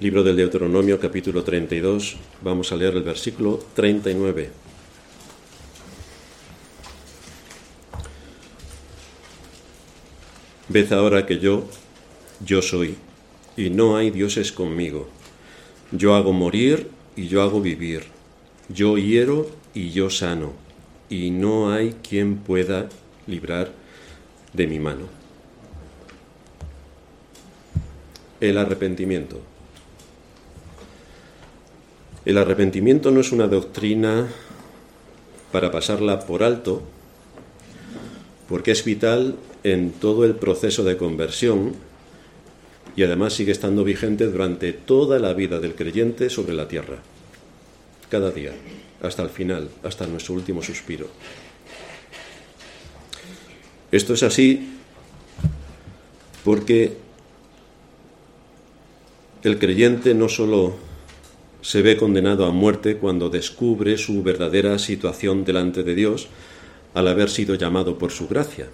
Libro del Deuteronomio capítulo 32, vamos a leer el versículo 39. Ved ahora que yo, yo soy, y no hay dioses conmigo. Yo hago morir y yo hago vivir. Yo hiero y yo sano, y no hay quien pueda librar de mi mano. El arrepentimiento. El arrepentimiento no es una doctrina para pasarla por alto, porque es vital en todo el proceso de conversión y además sigue estando vigente durante toda la vida del creyente sobre la tierra, cada día, hasta el final, hasta nuestro último suspiro. Esto es así porque el creyente no solo se ve condenado a muerte cuando descubre su verdadera situación delante de Dios al haber sido llamado por su gracia,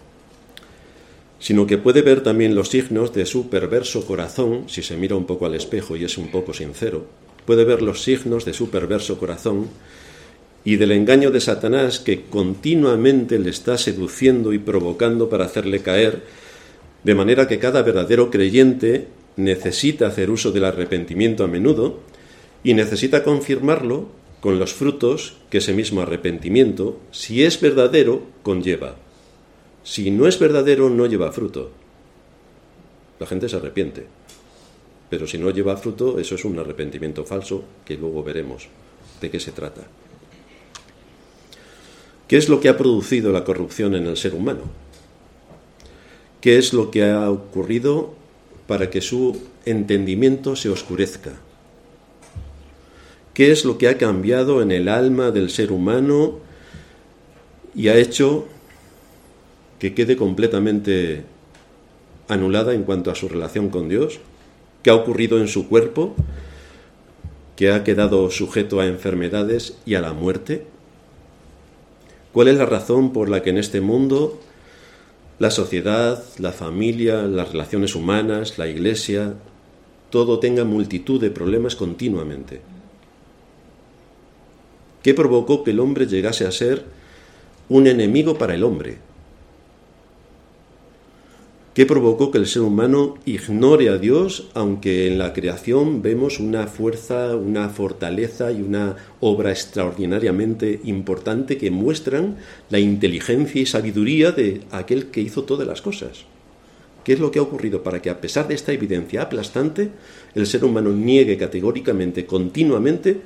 sino que puede ver también los signos de su perverso corazón, si se mira un poco al espejo y es un poco sincero, puede ver los signos de su perverso corazón y del engaño de Satanás que continuamente le está seduciendo y provocando para hacerle caer, de manera que cada verdadero creyente necesita hacer uso del arrepentimiento a menudo, y necesita confirmarlo con los frutos que ese mismo arrepentimiento, si es verdadero, conlleva. Si no es verdadero, no lleva fruto. La gente se arrepiente. Pero si no lleva fruto, eso es un arrepentimiento falso que luego veremos de qué se trata. ¿Qué es lo que ha producido la corrupción en el ser humano? ¿Qué es lo que ha ocurrido para que su entendimiento se oscurezca? Qué es lo que ha cambiado en el alma del ser humano y ha hecho que quede completamente anulada en cuanto a su relación con Dios, qué ha ocurrido en su cuerpo, que ha quedado sujeto a enfermedades y a la muerte. ¿Cuál es la razón por la que en este mundo la sociedad, la familia, las relaciones humanas, la iglesia, todo tenga multitud de problemas continuamente? ¿Qué provocó que el hombre llegase a ser un enemigo para el hombre? ¿Qué provocó que el ser humano ignore a Dios, aunque en la creación vemos una fuerza, una fortaleza y una obra extraordinariamente importante que muestran la inteligencia y sabiduría de aquel que hizo todas las cosas? ¿Qué es lo que ha ocurrido para que, a pesar de esta evidencia aplastante, el ser humano niegue categóricamente, continuamente,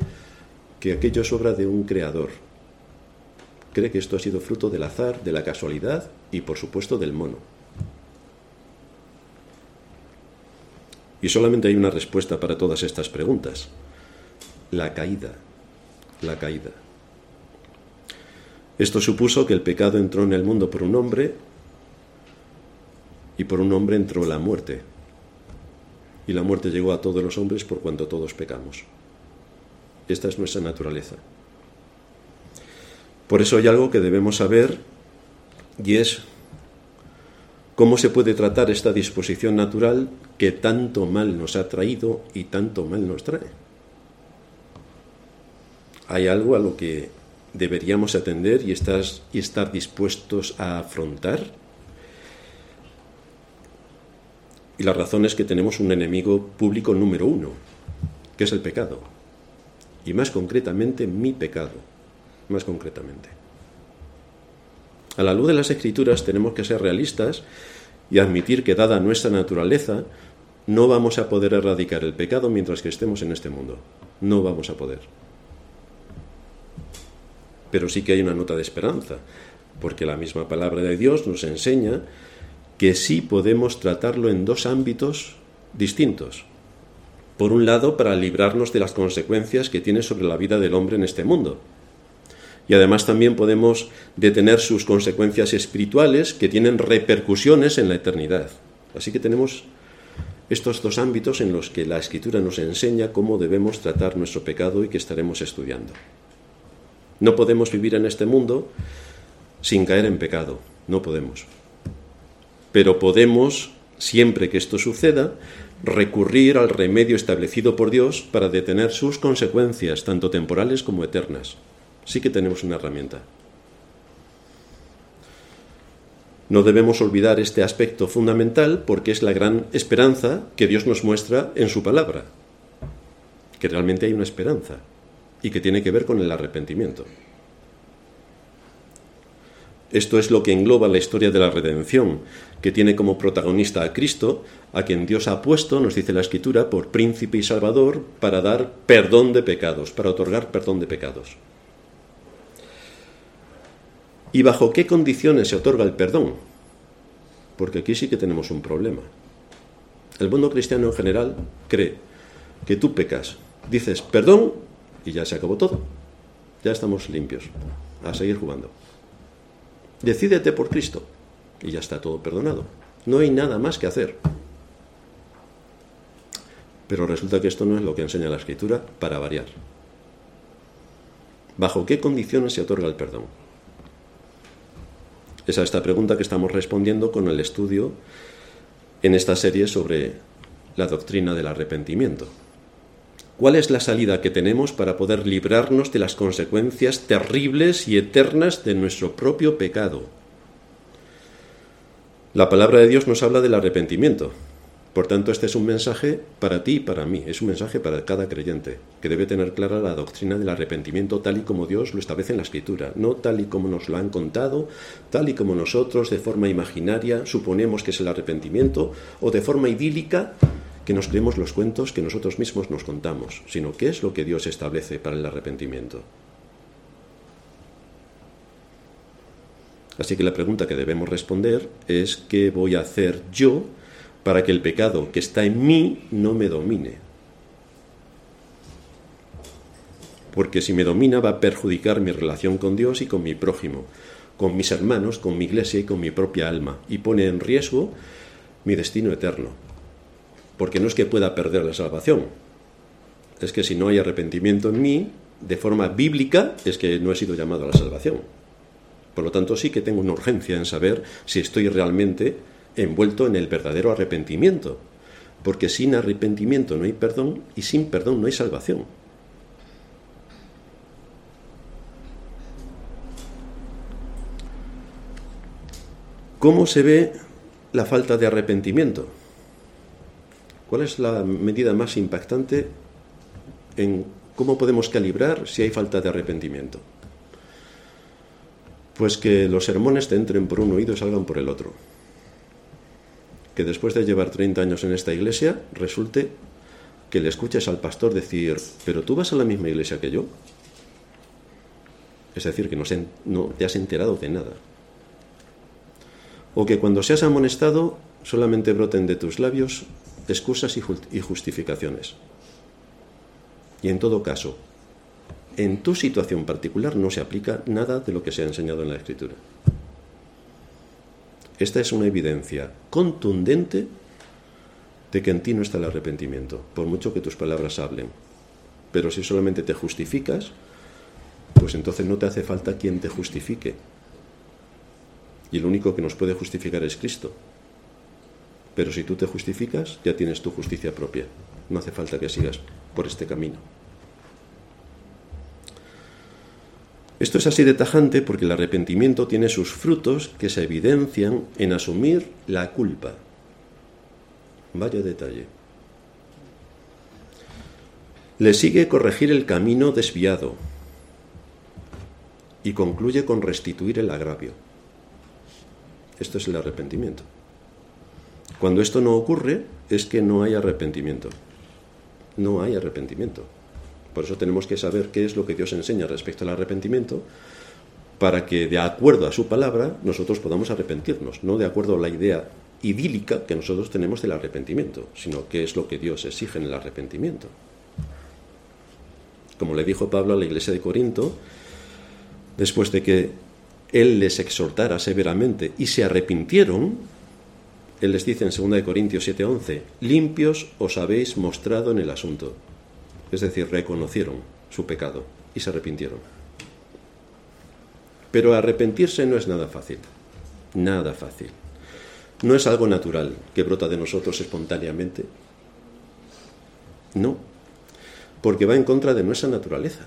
que aquello es obra de un creador. Cree que esto ha sido fruto del azar, de la casualidad y por supuesto del mono. Y solamente hay una respuesta para todas estas preguntas. La caída. La caída. Esto supuso que el pecado entró en el mundo por un hombre y por un hombre entró la muerte. Y la muerte llegó a todos los hombres por cuanto todos pecamos. Esta es nuestra naturaleza. Por eso hay algo que debemos saber y es cómo se puede tratar esta disposición natural que tanto mal nos ha traído y tanto mal nos trae. Hay algo a lo que deberíamos atender y estar, y estar dispuestos a afrontar. Y la razón es que tenemos un enemigo público número uno, que es el pecado y más concretamente mi pecado, más concretamente. A la luz de las escrituras tenemos que ser realistas y admitir que dada nuestra naturaleza, no vamos a poder erradicar el pecado mientras que estemos en este mundo. No vamos a poder. Pero sí que hay una nota de esperanza, porque la misma palabra de Dios nos enseña que sí podemos tratarlo en dos ámbitos distintos por un lado, para librarnos de las consecuencias que tiene sobre la vida del hombre en este mundo. Y además también podemos detener sus consecuencias espirituales que tienen repercusiones en la eternidad. Así que tenemos estos dos ámbitos en los que la escritura nos enseña cómo debemos tratar nuestro pecado y que estaremos estudiando. No podemos vivir en este mundo sin caer en pecado, no podemos. Pero podemos, siempre que esto suceda, recurrir al remedio establecido por Dios para detener sus consecuencias, tanto temporales como eternas. Sí que tenemos una herramienta. No debemos olvidar este aspecto fundamental porque es la gran esperanza que Dios nos muestra en su palabra, que realmente hay una esperanza y que tiene que ver con el arrepentimiento. Esto es lo que engloba la historia de la redención, que tiene como protagonista a Cristo, a quien Dios ha puesto, nos dice la Escritura, por príncipe y salvador para dar perdón de pecados, para otorgar perdón de pecados. ¿Y bajo qué condiciones se otorga el perdón? Porque aquí sí que tenemos un problema. El mundo cristiano en general cree que tú pecas, dices perdón y ya se acabó todo. Ya estamos limpios. A seguir jugando. Decídete por Cristo y ya está todo perdonado. No hay nada más que hacer. Pero resulta que esto no es lo que enseña la Escritura para variar. ¿Bajo qué condiciones se otorga el perdón? Es a esta pregunta que estamos respondiendo con el estudio en esta serie sobre la doctrina del arrepentimiento. ¿Cuál es la salida que tenemos para poder librarnos de las consecuencias terribles y eternas de nuestro propio pecado? La palabra de Dios nos habla del arrepentimiento. Por tanto, este es un mensaje para ti y para mí, es un mensaje para cada creyente, que debe tener clara la doctrina del arrepentimiento tal y como Dios lo establece en la Escritura, no tal y como nos lo han contado, tal y como nosotros de forma imaginaria suponemos que es el arrepentimiento, o de forma idílica que nos creemos los cuentos que nosotros mismos nos contamos, sino qué es lo que Dios establece para el arrepentimiento. Así que la pregunta que debemos responder es ¿qué voy a hacer yo para que el pecado que está en mí no me domine? Porque si me domina va a perjudicar mi relación con Dios y con mi prójimo, con mis hermanos, con mi iglesia y con mi propia alma, y pone en riesgo mi destino eterno porque no es que pueda perder la salvación, es que si no hay arrepentimiento en mí, de forma bíblica, es que no he sido llamado a la salvación. Por lo tanto, sí que tengo una urgencia en saber si estoy realmente envuelto en el verdadero arrepentimiento, porque sin arrepentimiento no hay perdón y sin perdón no hay salvación. ¿Cómo se ve la falta de arrepentimiento? ¿Cuál es la medida más impactante en cómo podemos calibrar si hay falta de arrepentimiento? Pues que los sermones te entren por un oído y salgan por el otro. Que después de llevar 30 años en esta iglesia, resulte que le escuches al pastor decir, pero tú vas a la misma iglesia que yo. Es decir, que no, no te has enterado de nada. O que cuando seas amonestado solamente broten de tus labios excusas y justificaciones. Y en todo caso, en tu situación particular no se aplica nada de lo que se ha enseñado en la Escritura. Esta es una evidencia contundente de que en ti no está el arrepentimiento, por mucho que tus palabras hablen. Pero si solamente te justificas, pues entonces no te hace falta quien te justifique. Y el único que nos puede justificar es Cristo. Pero si tú te justificas, ya tienes tu justicia propia. No hace falta que sigas por este camino. Esto es así de tajante porque el arrepentimiento tiene sus frutos que se evidencian en asumir la culpa. Vaya detalle. Le sigue corregir el camino desviado y concluye con restituir el agravio. Esto es el arrepentimiento. Cuando esto no ocurre es que no hay arrepentimiento. No hay arrepentimiento. Por eso tenemos que saber qué es lo que Dios enseña respecto al arrepentimiento para que de acuerdo a su palabra nosotros podamos arrepentirnos, no de acuerdo a la idea idílica que nosotros tenemos del arrepentimiento, sino qué es lo que Dios exige en el arrepentimiento. Como le dijo Pablo a la iglesia de Corinto, después de que él les exhortara severamente y se arrepintieron, él les dice en 2 Corintios 7:11, limpios os habéis mostrado en el asunto. Es decir, reconocieron su pecado y se arrepintieron. Pero arrepentirse no es nada fácil, nada fácil. No es algo natural que brota de nosotros espontáneamente, No, porque va en contra de nuestra naturaleza.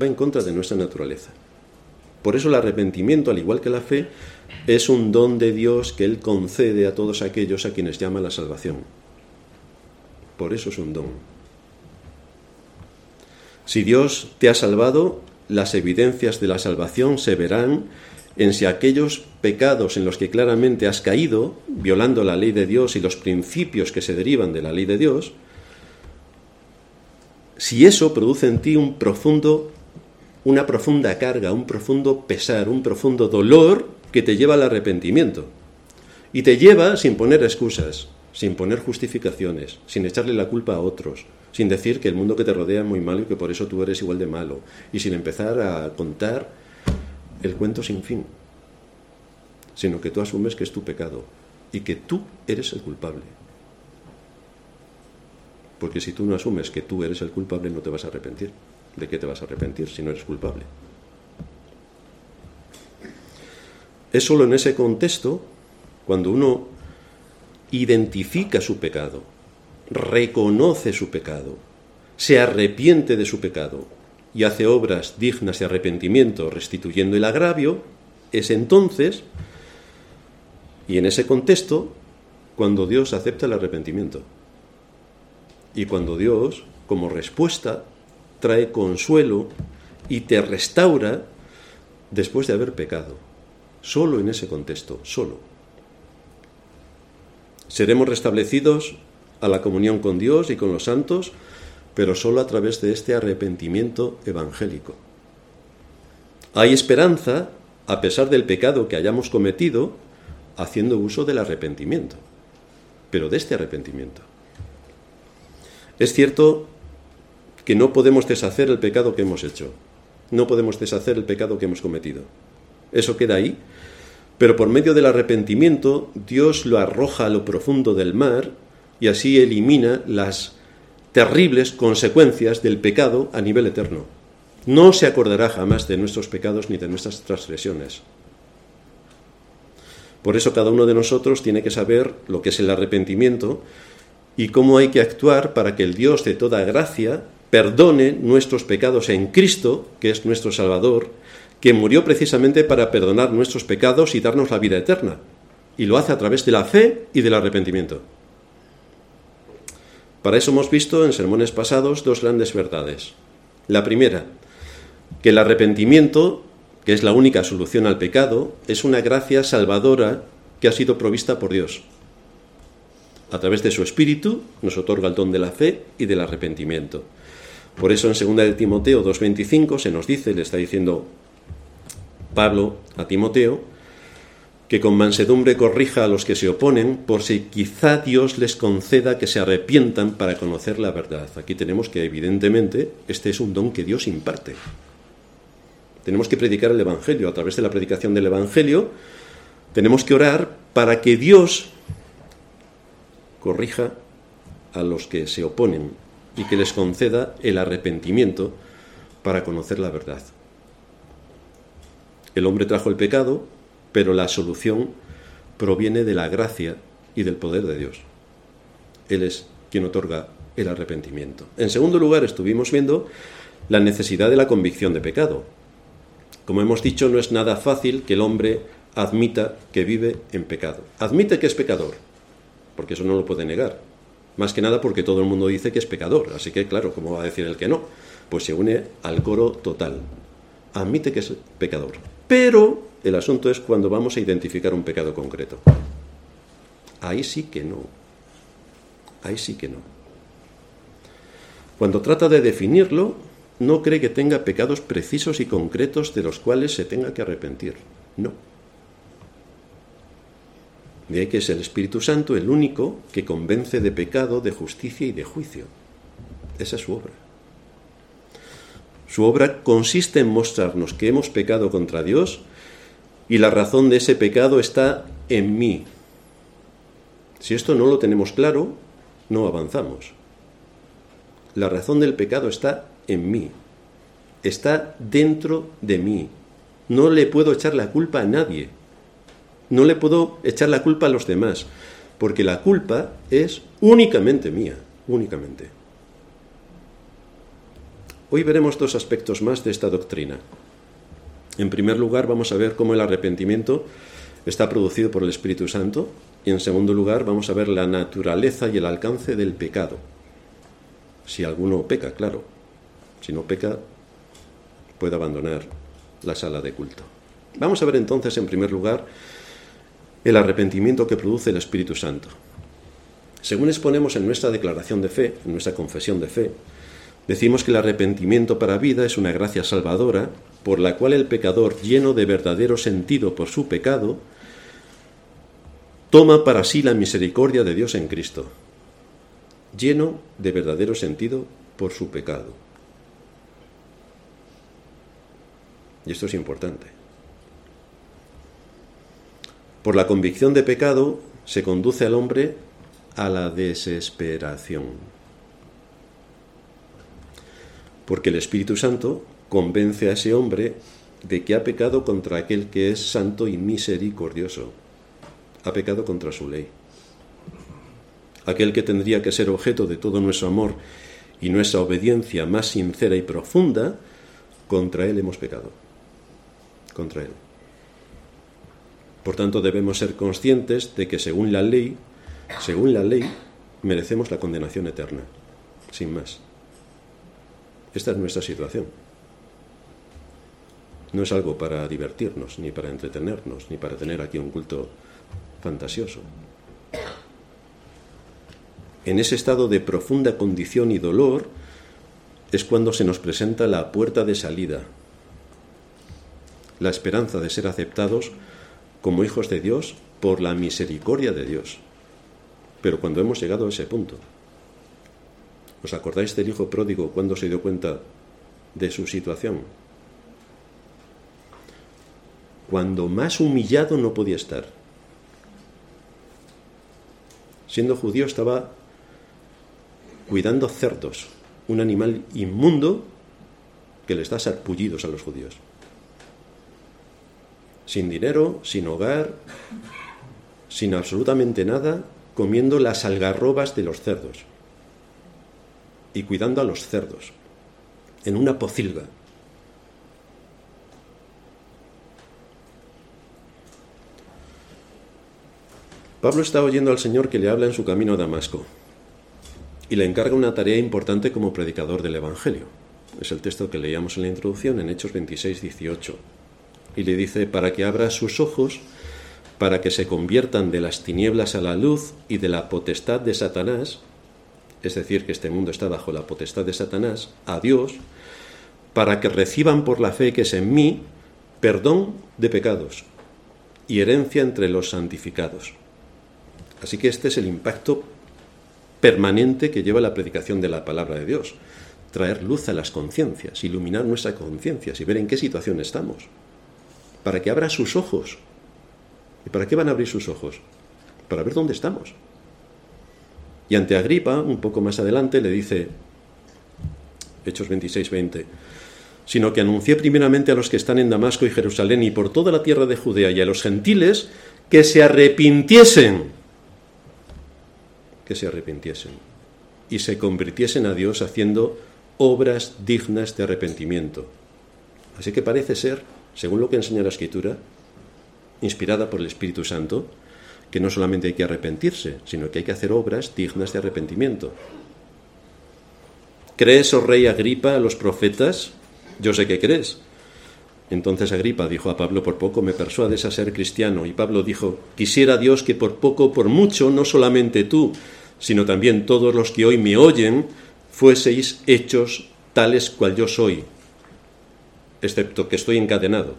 Va en contra de nuestra naturaleza. Por eso el arrepentimiento, al igual que la fe, es un don de Dios que Él concede a todos aquellos a quienes llama la salvación. Por eso es un don. Si Dios te ha salvado, las evidencias de la salvación se verán en si aquellos pecados en los que claramente has caído, violando la ley de Dios y los principios que se derivan de la ley de Dios, si eso produce en ti un profundo, una profunda carga, un profundo pesar, un profundo dolor que te lleva al arrepentimiento. Y te lleva sin poner excusas, sin poner justificaciones, sin echarle la culpa a otros, sin decir que el mundo que te rodea es muy malo y que por eso tú eres igual de malo, y sin empezar a contar el cuento sin fin, sino que tú asumes que es tu pecado y que tú eres el culpable. Porque si tú no asumes que tú eres el culpable, no te vas a arrepentir. ¿De qué te vas a arrepentir si no eres culpable? Es solo en ese contexto, cuando uno identifica su pecado, reconoce su pecado, se arrepiente de su pecado y hace obras dignas de arrepentimiento restituyendo el agravio, es entonces, y en ese contexto, cuando Dios acepta el arrepentimiento. Y cuando Dios, como respuesta, trae consuelo y te restaura después de haber pecado. Solo en ese contexto, solo. Seremos restablecidos a la comunión con Dios y con los santos pero solo a través de este arrepentimiento evangélico. Hay esperanza, a pesar del pecado que hayamos cometido, haciendo uso del arrepentimiento, pero de este arrepentimiento. Es cierto que no podemos deshacer el pecado que hemos hecho, no podemos deshacer el pecado que hemos cometido. Eso queda ahí, pero por medio del arrepentimiento Dios lo arroja a lo profundo del mar y así elimina las terribles consecuencias del pecado a nivel eterno. No se acordará jamás de nuestros pecados ni de nuestras transgresiones. Por eso cada uno de nosotros tiene que saber lo que es el arrepentimiento y cómo hay que actuar para que el Dios de toda gracia perdone nuestros pecados en Cristo, que es nuestro Salvador, que murió precisamente para perdonar nuestros pecados y darnos la vida eterna. Y lo hace a través de la fe y del arrepentimiento. Para eso hemos visto en sermones pasados dos grandes verdades. La primera, que el arrepentimiento, que es la única solución al pecado, es una gracia salvadora que ha sido provista por Dios. A través de su Espíritu nos otorga el don de la fe y del arrepentimiento. Por eso en 2 de Timoteo 2.25 se nos dice, le está diciendo Pablo a Timoteo, que con mansedumbre corrija a los que se oponen, por si quizá Dios les conceda que se arrepientan para conocer la verdad. Aquí tenemos que, evidentemente, este es un don que Dios imparte. Tenemos que predicar el Evangelio. A través de la predicación del Evangelio, tenemos que orar para que Dios corrija a los que se oponen y que les conceda el arrepentimiento para conocer la verdad. El hombre trajo el pecado, pero la solución proviene de la gracia y del poder de Dios. Él es quien otorga el arrepentimiento. En segundo lugar, estuvimos viendo la necesidad de la convicción de pecado. Como hemos dicho, no es nada fácil que el hombre admita que vive en pecado. Admite que es pecador, porque eso no lo puede negar. Más que nada porque todo el mundo dice que es pecador. Así que, claro, ¿cómo va a decir el que no? Pues se une al coro total. Admite que es pecador. Pero el asunto es cuando vamos a identificar un pecado concreto. Ahí sí que no. Ahí sí que no. Cuando trata de definirlo, no cree que tenga pecados precisos y concretos de los cuales se tenga que arrepentir. No. De ahí que es el Espíritu Santo el único que convence de pecado, de justicia y de juicio. Esa es su obra. Su obra consiste en mostrarnos que hemos pecado contra Dios y la razón de ese pecado está en mí. Si esto no lo tenemos claro, no avanzamos. La razón del pecado está en mí, está dentro de mí. No le puedo echar la culpa a nadie, no le puedo echar la culpa a los demás, porque la culpa es únicamente mía, únicamente. Hoy veremos dos aspectos más de esta doctrina. En primer lugar, vamos a ver cómo el arrepentimiento está producido por el Espíritu Santo y en segundo lugar vamos a ver la naturaleza y el alcance del pecado. Si alguno peca, claro. Si no peca, puede abandonar la sala de culto. Vamos a ver entonces, en primer lugar, el arrepentimiento que produce el Espíritu Santo. Según exponemos en nuestra declaración de fe, en nuestra confesión de fe, decimos que el arrepentimiento para vida es una gracia salvadora por la cual el pecador, lleno de verdadero sentido por su pecado, toma para sí la misericordia de Dios en Cristo, lleno de verdadero sentido por su pecado. Y esto es importante. Por la convicción de pecado se conduce al hombre a la desesperación. Porque el Espíritu Santo convence a ese hombre de que ha pecado contra aquel que es santo y misericordioso. Ha pecado contra su ley. Aquel que tendría que ser objeto de todo nuestro amor y nuestra obediencia más sincera y profunda, contra él hemos pecado. Contra él. Por tanto, debemos ser conscientes de que según la ley, según la ley, merecemos la condenación eterna, sin más. Esta es nuestra situación. No es algo para divertirnos, ni para entretenernos, ni para tener aquí un culto fantasioso. En ese estado de profunda condición y dolor es cuando se nos presenta la puerta de salida, la esperanza de ser aceptados como hijos de Dios por la misericordia de Dios. Pero cuando hemos llegado a ese punto, ¿os acordáis del hijo pródigo cuando se dio cuenta de su situación? Cuando más humillado no podía estar. Siendo judío estaba cuidando cerdos, un animal inmundo que les da sarpullidos a los judíos. Sin dinero, sin hogar, sin absolutamente nada, comiendo las algarrobas de los cerdos y cuidando a los cerdos en una pocilga. Pablo está oyendo al Señor que le habla en su camino a Damasco y le encarga una tarea importante como predicador del Evangelio. Es el texto que leíamos en la introducción en Hechos 26, 18. Y le dice, para que abra sus ojos para que se conviertan de las tinieblas a la luz y de la potestad de Satanás, es decir, que este mundo está bajo la potestad de Satanás, a Dios, para que reciban por la fe que es en mí perdón de pecados y herencia entre los santificados. Así que este es el impacto permanente que lleva la predicación de la palabra de Dios. Traer luz a las conciencias, iluminar nuestras conciencias y ver en qué situación estamos. Para que abra sus ojos ¿Y para qué van a abrir sus ojos? Para ver dónde estamos. Y ante Agripa, un poco más adelante, le dice, Hechos 26, 20, sino que anuncié primeramente a los que están en Damasco y Jerusalén y por toda la tierra de Judea y a los gentiles que se arrepintiesen, que se arrepintiesen y se convirtiesen a Dios haciendo obras dignas de arrepentimiento. Así que parece ser, según lo que enseña la Escritura, inspirada por el Espíritu Santo, que no solamente hay que arrepentirse, sino que hay que hacer obras dignas de arrepentimiento. ¿Crees, oh rey Agripa, a los profetas? Yo sé que crees. Entonces Agripa dijo a Pablo, por poco me persuades a ser cristiano. Y Pablo dijo, quisiera Dios que por poco, por mucho, no solamente tú, sino también todos los que hoy me oyen, fueseis hechos tales cual yo soy, excepto que estoy encadenado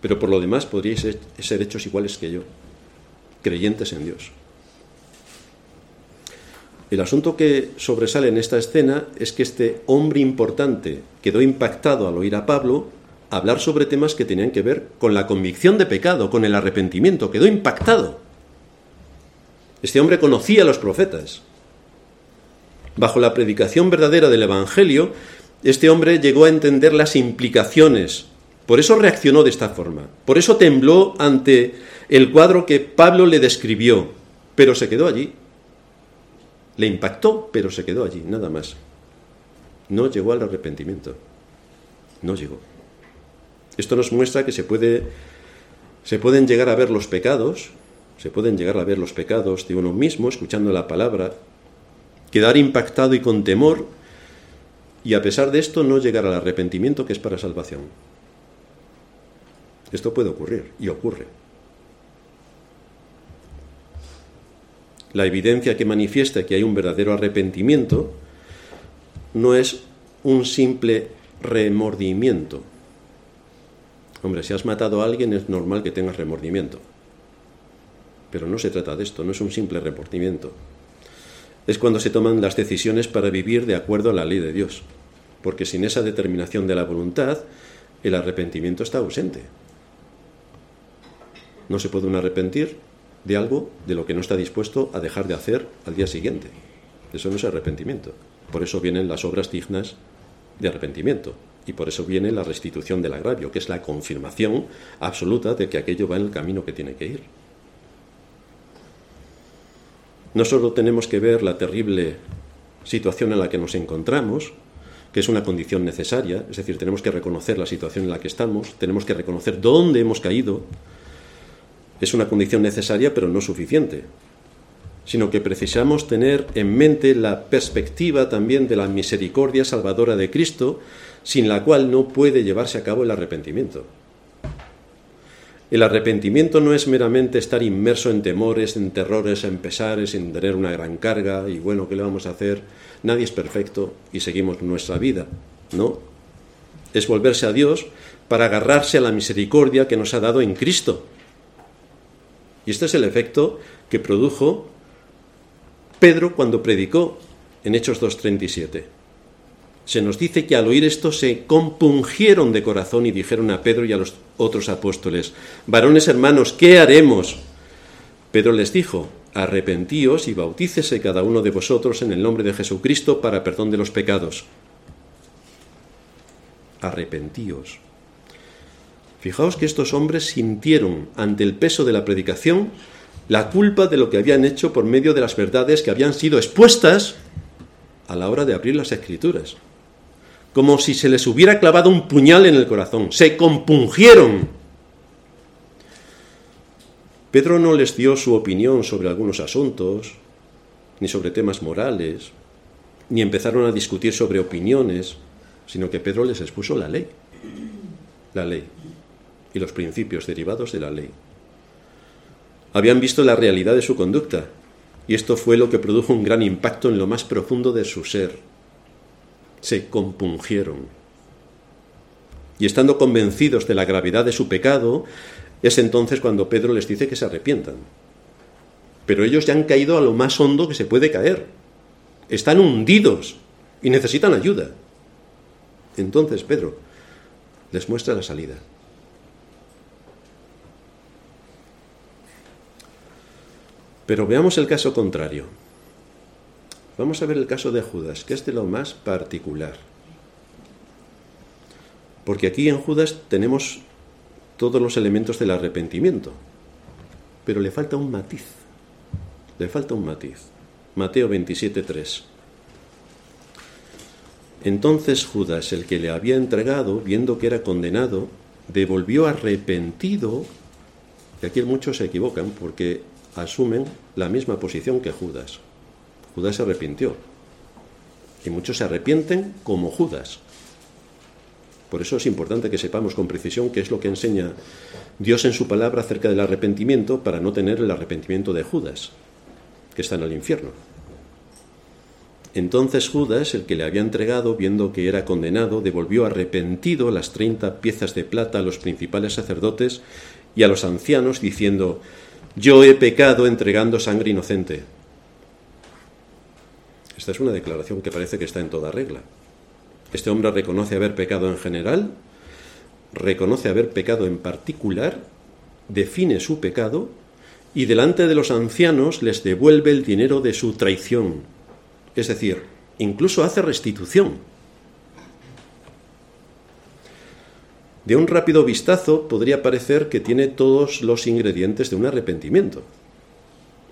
pero por lo demás podríais ser hechos iguales que yo, creyentes en Dios. El asunto que sobresale en esta escena es que este hombre importante quedó impactado al oír a Pablo hablar sobre temas que tenían que ver con la convicción de pecado, con el arrepentimiento, quedó impactado. Este hombre conocía a los profetas. Bajo la predicación verdadera del Evangelio, este hombre llegó a entender las implicaciones por eso reaccionó de esta forma. Por eso tembló ante el cuadro que Pablo le describió, pero se quedó allí. Le impactó, pero se quedó allí, nada más. No llegó al arrepentimiento. No llegó. Esto nos muestra que se, puede, se pueden llegar a ver los pecados, se pueden llegar a ver los pecados de uno mismo escuchando la palabra, quedar impactado y con temor, y a pesar de esto no llegar al arrepentimiento que es para salvación. Esto puede ocurrir y ocurre. La evidencia que manifiesta que hay un verdadero arrepentimiento no es un simple remordimiento. Hombre, si has matado a alguien es normal que tengas remordimiento. Pero no se trata de esto, no es un simple remordimiento. Es cuando se toman las decisiones para vivir de acuerdo a la ley de Dios. Porque sin esa determinación de la voluntad, el arrepentimiento está ausente. No se puede arrepentir de algo de lo que no está dispuesto a dejar de hacer al día siguiente. Eso no es arrepentimiento. Por eso vienen las obras dignas de arrepentimiento. Y por eso viene la restitución del agravio, que es la confirmación absoluta de que aquello va en el camino que tiene que ir. No solo tenemos que ver la terrible situación en la que nos encontramos, que es una condición necesaria, es decir, tenemos que reconocer la situación en la que estamos, tenemos que reconocer dónde hemos caído, es una condición necesaria pero no suficiente, sino que precisamos tener en mente la perspectiva también de la misericordia salvadora de Cristo, sin la cual no puede llevarse a cabo el arrepentimiento. El arrepentimiento no es meramente estar inmerso en temores, en terrores, en pesares, en tener una gran carga y bueno, ¿qué le vamos a hacer? Nadie es perfecto y seguimos nuestra vida. No. Es volverse a Dios para agarrarse a la misericordia que nos ha dado en Cristo. Y este es el efecto que produjo Pedro cuando predicó en Hechos 2.37. Se nos dice que al oír esto se compungieron de corazón y dijeron a Pedro y a los otros apóstoles, varones hermanos, ¿qué haremos? Pedro les dijo, arrepentíos y bautícese cada uno de vosotros en el nombre de Jesucristo para perdón de los pecados. Arrepentíos. Fijaos que estos hombres sintieron ante el peso de la predicación la culpa de lo que habían hecho por medio de las verdades que habían sido expuestas a la hora de abrir las escrituras. Como si se les hubiera clavado un puñal en el corazón. Se compungieron. Pedro no les dio su opinión sobre algunos asuntos, ni sobre temas morales, ni empezaron a discutir sobre opiniones, sino que Pedro les expuso la ley. La ley y los principios derivados de la ley. Habían visto la realidad de su conducta, y esto fue lo que produjo un gran impacto en lo más profundo de su ser. Se compungieron. Y estando convencidos de la gravedad de su pecado, es entonces cuando Pedro les dice que se arrepientan. Pero ellos ya han caído a lo más hondo que se puede caer. Están hundidos y necesitan ayuda. Entonces Pedro les muestra la salida. Pero veamos el caso contrario. Vamos a ver el caso de Judas, que es de lo más particular. Porque aquí en Judas tenemos todos los elementos del arrepentimiento, pero le falta un matiz. Le falta un matiz. Mateo 27:3. Entonces Judas, el que le había entregado, viendo que era condenado, devolvió arrepentido, y aquí muchos se equivocan porque asumen la misma posición que Judas. Judas se arrepintió. Y muchos se arrepienten como Judas. Por eso es importante que sepamos con precisión qué es lo que enseña Dios en su palabra acerca del arrepentimiento para no tener el arrepentimiento de Judas, que está en el infierno. Entonces Judas, el que le había entregado, viendo que era condenado, devolvió arrepentido las treinta piezas de plata a los principales sacerdotes y a los ancianos, diciendo, yo he pecado entregando sangre inocente. Esta es una declaración que parece que está en toda regla. Este hombre reconoce haber pecado en general, reconoce haber pecado en particular, define su pecado y delante de los ancianos les devuelve el dinero de su traición. Es decir, incluso hace restitución. De un rápido vistazo podría parecer que tiene todos los ingredientes de un arrepentimiento.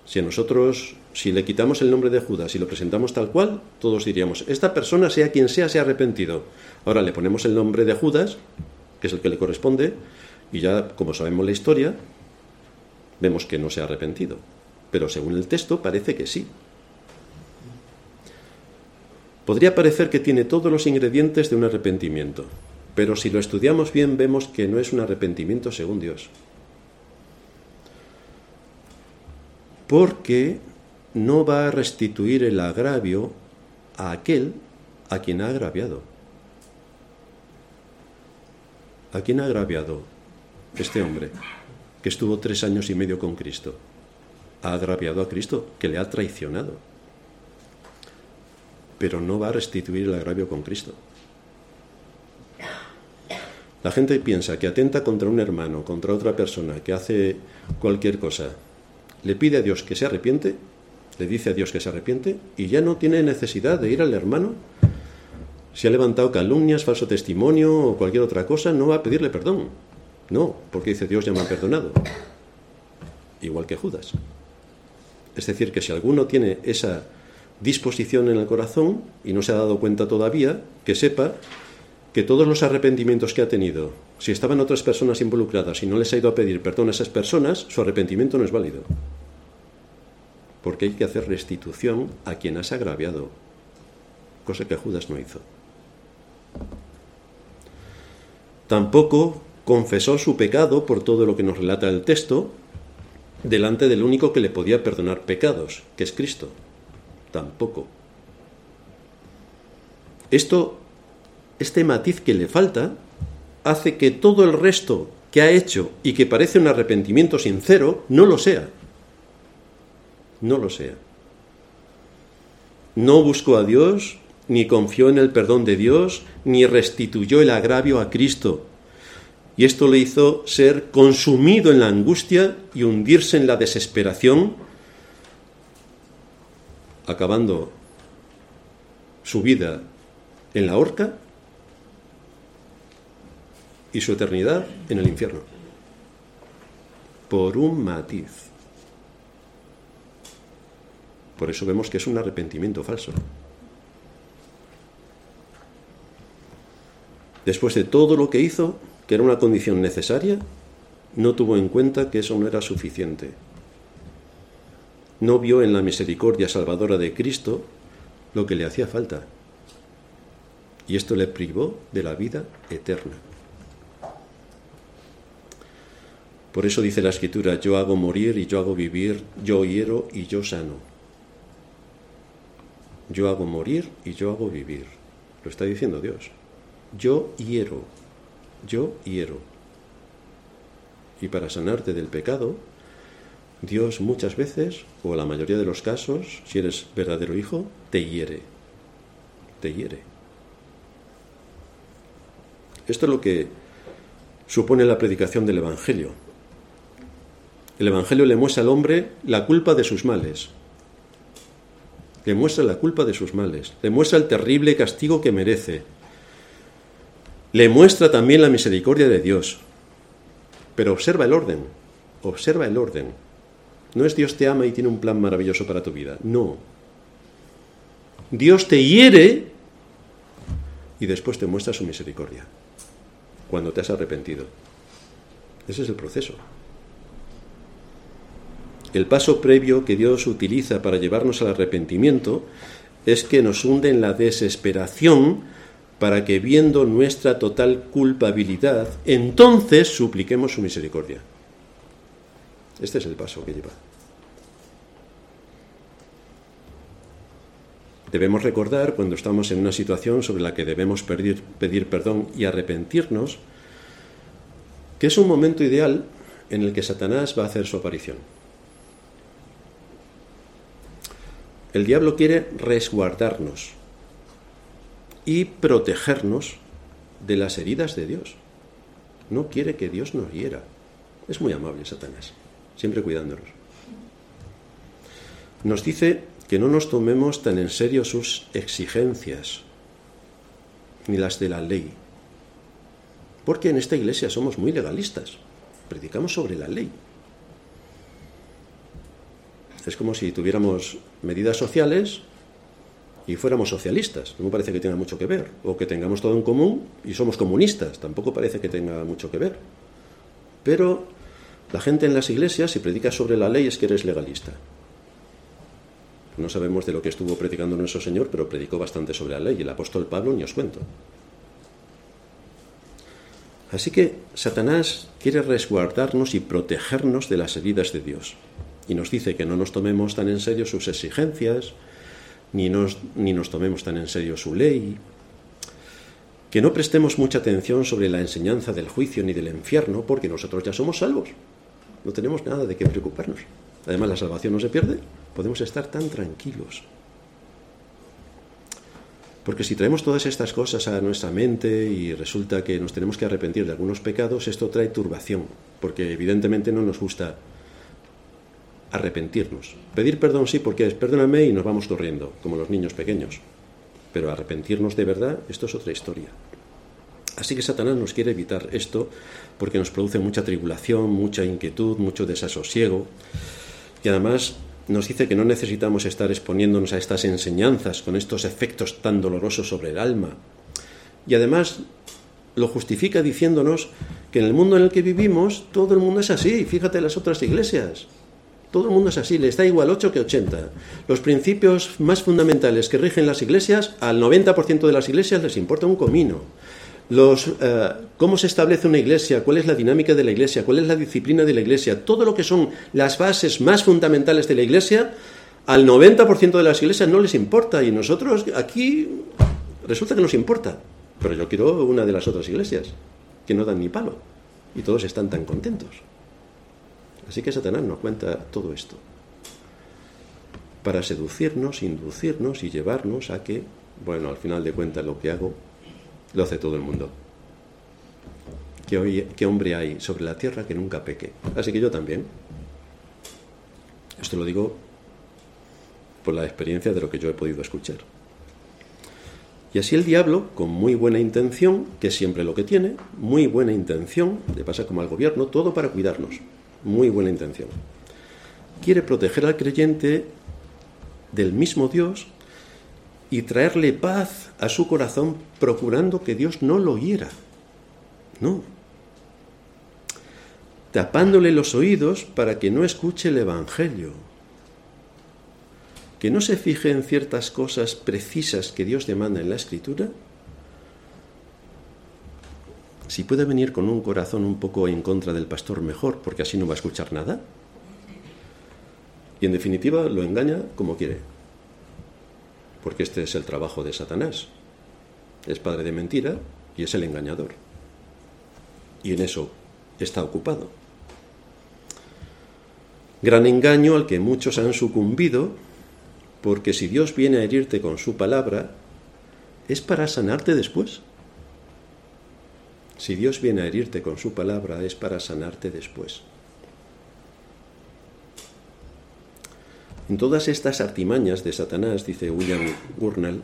Si a nosotros, si le quitamos el nombre de Judas y lo presentamos tal cual, todos diríamos, esta persona, sea quien sea, se ha arrepentido. Ahora le ponemos el nombre de Judas, que es el que le corresponde, y ya, como sabemos la historia, vemos que no se ha arrepentido. Pero según el texto parece que sí. Podría parecer que tiene todos los ingredientes de un arrepentimiento, pero si lo estudiamos bien vemos que no es un arrepentimiento según Dios. Porque no va a restituir el agravio a aquel a quien ha agraviado. ¿A quién ha agraviado este hombre que estuvo tres años y medio con Cristo? Ha agraviado a Cristo, que le ha traicionado pero no va a restituir el agravio con Cristo. La gente piensa que atenta contra un hermano, contra otra persona, que hace cualquier cosa, le pide a Dios que se arrepiente, le dice a Dios que se arrepiente y ya no tiene necesidad de ir al hermano. Si ha levantado calumnias, falso testimonio o cualquier otra cosa, no va a pedirle perdón. No, porque dice Dios ya me ha perdonado. Igual que Judas. Es decir, que si alguno tiene esa disposición en el corazón y no se ha dado cuenta todavía, que sepa que todos los arrepentimientos que ha tenido, si estaban otras personas involucradas y no les ha ido a pedir perdón a esas personas, su arrepentimiento no es válido. Porque hay que hacer restitución a quien has agraviado, cosa que Judas no hizo. Tampoco confesó su pecado por todo lo que nos relata el texto delante del único que le podía perdonar pecados, que es Cristo tampoco. Esto, este matiz que le falta, hace que todo el resto que ha hecho y que parece un arrepentimiento sincero, no lo sea. No lo sea. No buscó a Dios, ni confió en el perdón de Dios, ni restituyó el agravio a Cristo. Y esto le hizo ser consumido en la angustia y hundirse en la desesperación acabando su vida en la horca y su eternidad en el infierno. Por un matiz. Por eso vemos que es un arrepentimiento falso. Después de todo lo que hizo, que era una condición necesaria, no tuvo en cuenta que eso no era suficiente no vio en la misericordia salvadora de Cristo lo que le hacía falta. Y esto le privó de la vida eterna. Por eso dice la escritura, yo hago morir y yo hago vivir, yo hiero y yo sano. Yo hago morir y yo hago vivir. Lo está diciendo Dios. Yo hiero, yo hiero. Y para sanarte del pecado, Dios muchas veces, o la mayoría de los casos, si eres verdadero hijo, te hiere. Te hiere. Esto es lo que supone la predicación del Evangelio. El Evangelio le muestra al hombre la culpa de sus males. Le muestra la culpa de sus males. Le muestra el terrible castigo que merece. Le muestra también la misericordia de Dios. Pero observa el orden. Observa el orden. No es Dios te ama y tiene un plan maravilloso para tu vida. No. Dios te hiere y después te muestra su misericordia cuando te has arrepentido. Ese es el proceso. El paso previo que Dios utiliza para llevarnos al arrepentimiento es que nos hunde en la desesperación para que viendo nuestra total culpabilidad, entonces supliquemos su misericordia. Este es el paso que lleva. Debemos recordar, cuando estamos en una situación sobre la que debemos pedir, perdón y arrepentirnos, que es un momento ideal en el que Satanás va a hacer su aparición. El diablo quiere resguardarnos y protegernos de las heridas de Dios. No quiere que Dios nos hiera. Es muy amable Satanás siempre cuidándonos. Nos dice que no nos tomemos tan en serio sus exigencias, ni las de la ley, porque en esta iglesia somos muy legalistas, predicamos sobre la ley. Es como si tuviéramos medidas sociales y fuéramos socialistas. No me parece que tenga mucho que ver. O que tengamos todo en común y somos comunistas. Tampoco parece que tenga mucho que ver. Pero la gente en las iglesias, si predica sobre la ley, es que eres legalista. No sabemos de lo que estuvo predicando nuestro Señor, pero predicó bastante sobre la ley. Y el apóstol Pablo ni os cuento. Así que Satanás quiere resguardarnos y protegernos de las heridas de Dios. Y nos dice que no nos tomemos tan en serio sus exigencias, ni nos, ni nos tomemos tan en serio su ley, que no prestemos mucha atención sobre la enseñanza del juicio ni del infierno, porque nosotros ya somos salvos. No tenemos nada de qué preocuparnos. Además, la salvación no se pierde, podemos estar tan tranquilos. Porque si traemos todas estas cosas a nuestra mente y resulta que nos tenemos que arrepentir de algunos pecados, esto trae turbación, porque evidentemente no nos gusta arrepentirnos. Pedir perdón sí, porque es perdóname y nos vamos corriendo, como los niños pequeños. Pero arrepentirnos de verdad, esto es otra historia. Así que Satanás nos quiere evitar esto porque nos produce mucha tribulación, mucha inquietud, mucho desasosiego. Y además nos dice que no necesitamos estar exponiéndonos a estas enseñanzas con estos efectos tan dolorosos sobre el alma. Y además lo justifica diciéndonos que en el mundo en el que vivimos todo el mundo es así. Fíjate las otras iglesias. Todo el mundo es así, les da igual 8 que 80. Los principios más fundamentales que rigen las iglesias, al 90% de las iglesias les importa un comino los, eh, cómo se establece una iglesia, cuál es la dinámica de la iglesia, cuál es la disciplina de la iglesia, todo lo que son las bases más fundamentales de la iglesia, al 90% de las iglesias no les importa y nosotros aquí resulta que nos importa. Pero yo quiero una de las otras iglesias, que no dan ni palo y todos están tan contentos. Así que Satanás nos cuenta todo esto para seducirnos, inducirnos y llevarnos a que, bueno, al final de cuentas lo que hago lo hace todo el mundo. ¿Qué, hombre hay sobre la tierra que nunca peque? Así que yo también. Esto lo digo por la experiencia de lo que yo he podido escuchar. Y así el diablo, con muy buena intención, que es siempre lo que tiene, muy buena intención, le pasa como al gobierno, todo para cuidarnos, muy buena intención. Quiere proteger al creyente del mismo Dios y traerle paz a su corazón procurando que Dios no lo hiera. No. Tapándole los oídos para que no escuche el Evangelio. Que no se fije en ciertas cosas precisas que Dios demanda en la Escritura. Si puede venir con un corazón un poco en contra del pastor, mejor, porque así no va a escuchar nada. Y en definitiva lo engaña como quiere porque este es el trabajo de Satanás. Es padre de mentira y es el engañador. Y en eso está ocupado. Gran engaño al que muchos han sucumbido, porque si Dios viene a herirte con su palabra, es para sanarte después. Si Dios viene a herirte con su palabra, es para sanarte después. En todas estas artimañas de Satanás, dice William Gurnall,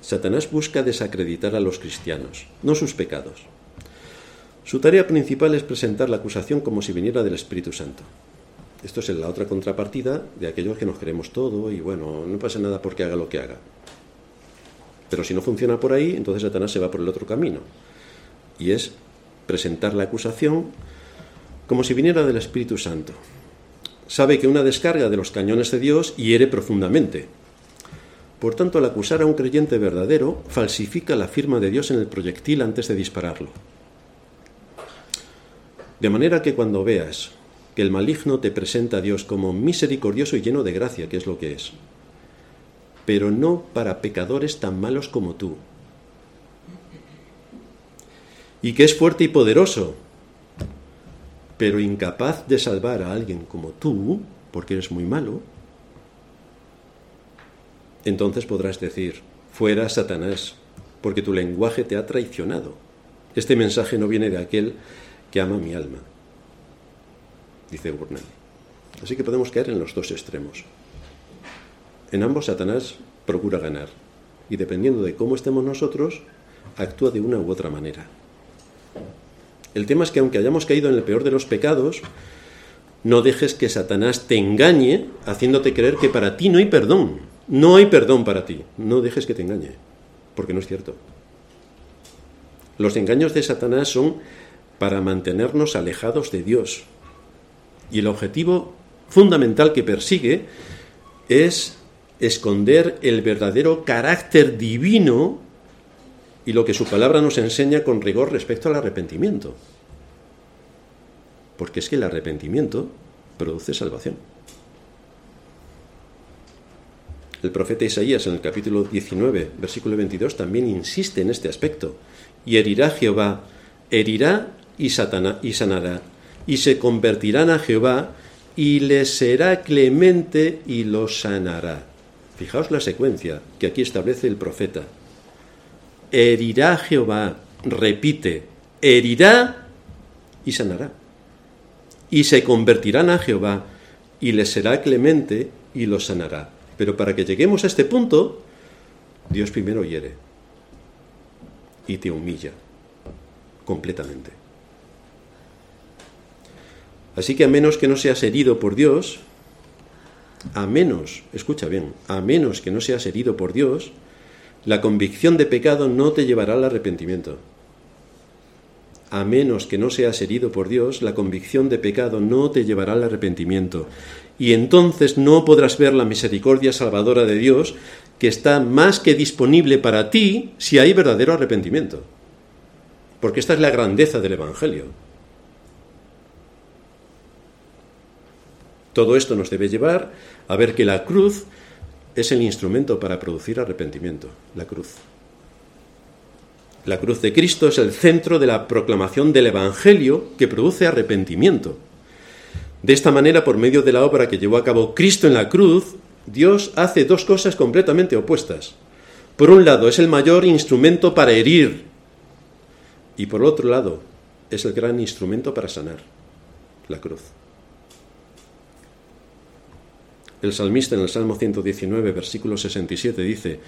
Satanás busca desacreditar a los cristianos, no sus pecados. Su tarea principal es presentar la acusación como si viniera del Espíritu Santo. Esto es la otra contrapartida de aquellos que nos queremos todo y bueno, no pasa nada porque haga lo que haga. Pero si no funciona por ahí, entonces Satanás se va por el otro camino. Y es presentar la acusación como si viniera del Espíritu Santo sabe que una descarga de los cañones de Dios hiere profundamente. Por tanto, al acusar a un creyente verdadero, falsifica la firma de Dios en el proyectil antes de dispararlo. De manera que cuando veas que el maligno te presenta a Dios como misericordioso y lleno de gracia, que es lo que es, pero no para pecadores tan malos como tú, y que es fuerte y poderoso, pero incapaz de salvar a alguien como tú, porque eres muy malo, entonces podrás decir, fuera Satanás, porque tu lenguaje te ha traicionado. Este mensaje no viene de aquel que ama mi alma, dice Burnell. Así que podemos caer en los dos extremos. En ambos Satanás procura ganar, y dependiendo de cómo estemos nosotros, actúa de una u otra manera. El tema es que aunque hayamos caído en el peor de los pecados, No dejes que Satanás te engañe haciéndote creer que para ti no hay perdón. No hay perdón para ti. No dejes que te engañe, porque no es cierto. Los engaños de Satanás son para mantenernos alejados de Dios. Y el objetivo fundamental que persigue es esconder el verdadero carácter divino y lo que su palabra nos enseña con rigor respecto al arrepentimiento. Porque es que el arrepentimiento produce salvación. El profeta Isaías en el capítulo 19, versículo 22, también insiste en este aspecto. Y herirá Jehová, herirá y, y sanará, y se convertirán a Jehová, y le será clemente y lo sanará. Fijaos la secuencia que aquí establece el profeta. Herirá Jehová, repite, herirá y sanará. Y se convertirán a Jehová, y le será clemente y lo sanará. Pero para que lleguemos a este punto, Dios primero hiere y te humilla completamente. Así que a menos que no seas herido por Dios, a menos, escucha bien, a menos que no seas herido por Dios, la convicción de pecado no te llevará al arrepentimiento. A menos que no seas herido por Dios, la convicción de pecado no te llevará al arrepentimiento. Y entonces no podrás ver la misericordia salvadora de Dios que está más que disponible para ti si hay verdadero arrepentimiento. Porque esta es la grandeza del Evangelio. Todo esto nos debe llevar a ver que la cruz es el instrumento para producir arrepentimiento, la cruz. La cruz de Cristo es el centro de la proclamación del Evangelio que produce arrepentimiento. De esta manera, por medio de la obra que llevó a cabo Cristo en la cruz, Dios hace dos cosas completamente opuestas. Por un lado, es el mayor instrumento para herir y por otro lado, es el gran instrumento para sanar, la cruz. El salmista en el Salmo 119, versículo 67 dice,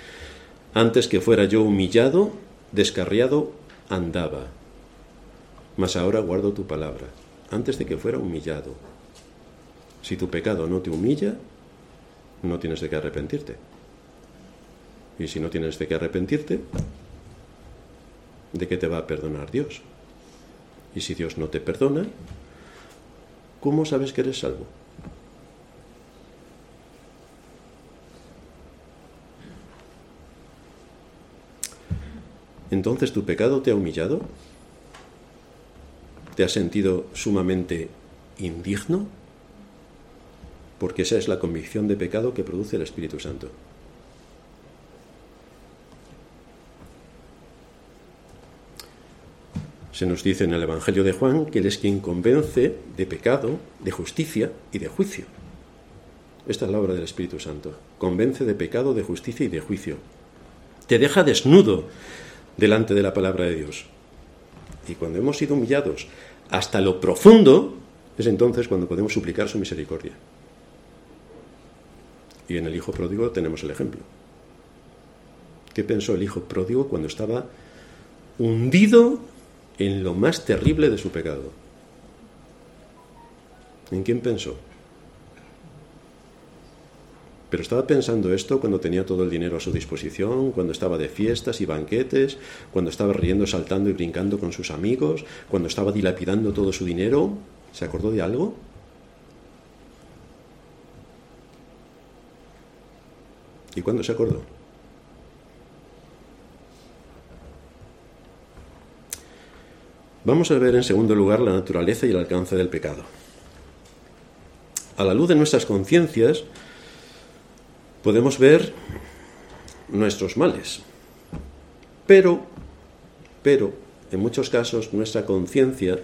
antes que fuera yo humillado, descarriado, andaba, mas ahora guardo tu palabra, antes de que fuera humillado. Si tu pecado no te humilla, no tienes de qué arrepentirte. Y si no tienes de qué arrepentirte, ¿de qué te va a perdonar Dios? Y si Dios no te perdona, ¿cómo sabes que eres salvo? Entonces tu pecado te ha humillado, te has sentido sumamente indigno, porque esa es la convicción de pecado que produce el Espíritu Santo. Se nos dice en el Evangelio de Juan que Él es quien convence de pecado, de justicia y de juicio. Esta es la obra del Espíritu Santo. Convence de pecado, de justicia y de juicio. Te deja desnudo delante de la palabra de Dios. Y cuando hemos sido humillados hasta lo profundo, es entonces cuando podemos suplicar su misericordia. Y en el Hijo Pródigo tenemos el ejemplo. ¿Qué pensó el Hijo Pródigo cuando estaba hundido en lo más terrible de su pecado? ¿En quién pensó? Pero estaba pensando esto cuando tenía todo el dinero a su disposición, cuando estaba de fiestas y banquetes, cuando estaba riendo, saltando y brincando con sus amigos, cuando estaba dilapidando todo su dinero. ¿Se acordó de algo? ¿Y cuándo se acordó? Vamos a ver en segundo lugar la naturaleza y el alcance del pecado. A la luz de nuestras conciencias, podemos ver nuestros males. Pero, pero, en muchos casos nuestra conciencia